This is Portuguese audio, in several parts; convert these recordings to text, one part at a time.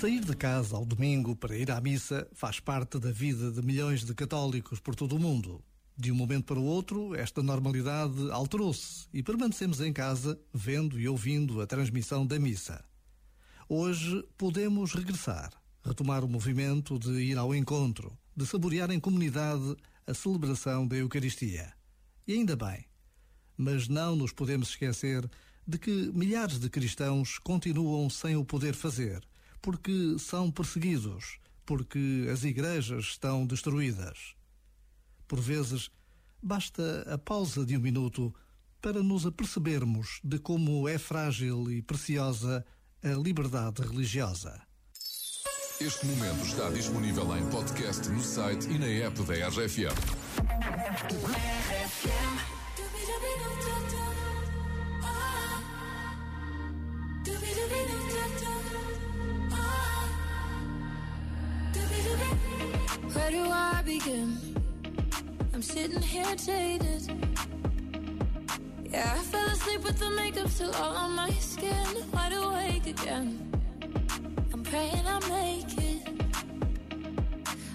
Sair de casa ao domingo para ir à missa faz parte da vida de milhões de católicos por todo o mundo. De um momento para o outro, esta normalidade alterou-se e permanecemos em casa vendo e ouvindo a transmissão da missa. Hoje podemos regressar, retomar o movimento de ir ao encontro, de saborear em comunidade a celebração da Eucaristia. E ainda bem. Mas não nos podemos esquecer de que milhares de cristãos continuam sem o poder fazer porque são perseguidos, porque as igrejas estão destruídas. Por vezes, basta a pausa de um minuto para nos apercebermos de como é frágil e preciosa a liberdade religiosa. Este momento está disponível em podcast no site e na app da RFM. Where do I begin? I'm sitting here jaded. Yeah, I fell asleep with the makeup still all on my skin. Wide awake again. I'm praying I make it.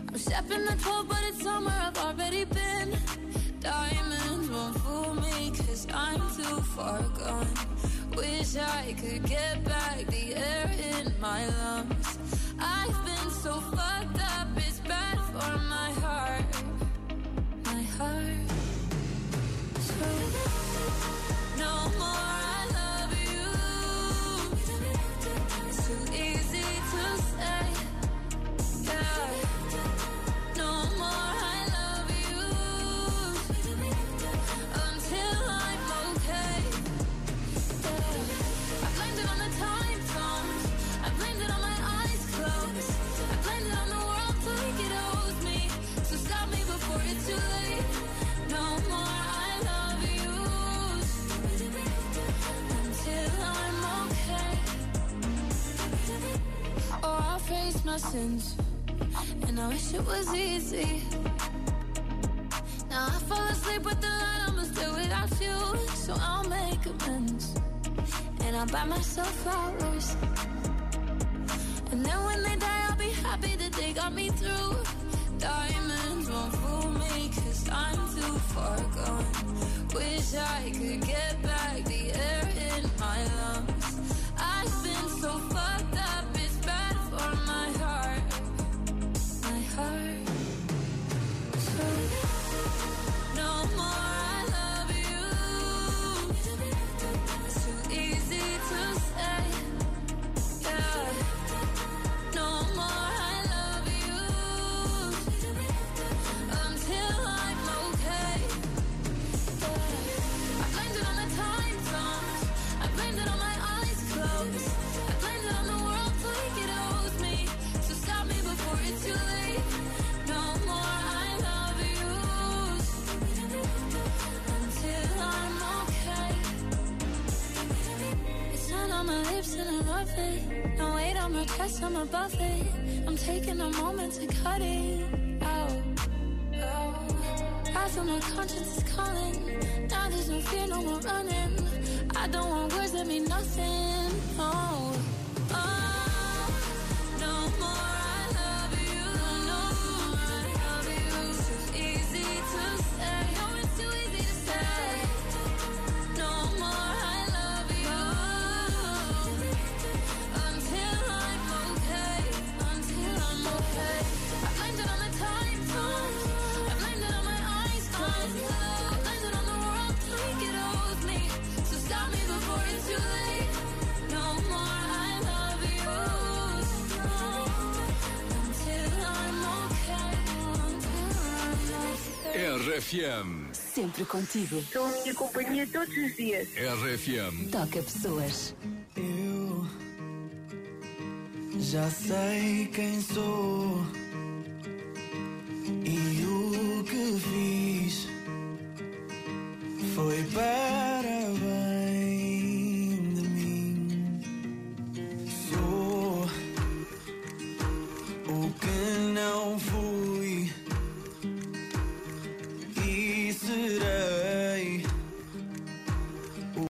I'm stepping the 12, but it's somewhere I've already been. Diamonds won't fool me, cause I'm too far gone. Wish I could get back the air in my lungs. I've been so fucked My sins, and I wish it was easy. Now I fall asleep with the light but still without you. So I'll make amends, and I'll buy myself flowers. And then when they die, I'll be happy that they got me through. Diamonds won't fool me, cause I'm too far gone. Wish I could get back the air it. No weight on my chest, I'm above it. I'm taking a moment to cut it out. Oh. I feel my conscience is calling. Now there's no fear, no more running. I don't want words that mean nothing. Oh, RFM. Sempre contigo. Estou em companhia todos os dias. RFM. Toca pessoas. Eu já sei quem sou e o que fiz foi para bem de mim. Sou o que não fui.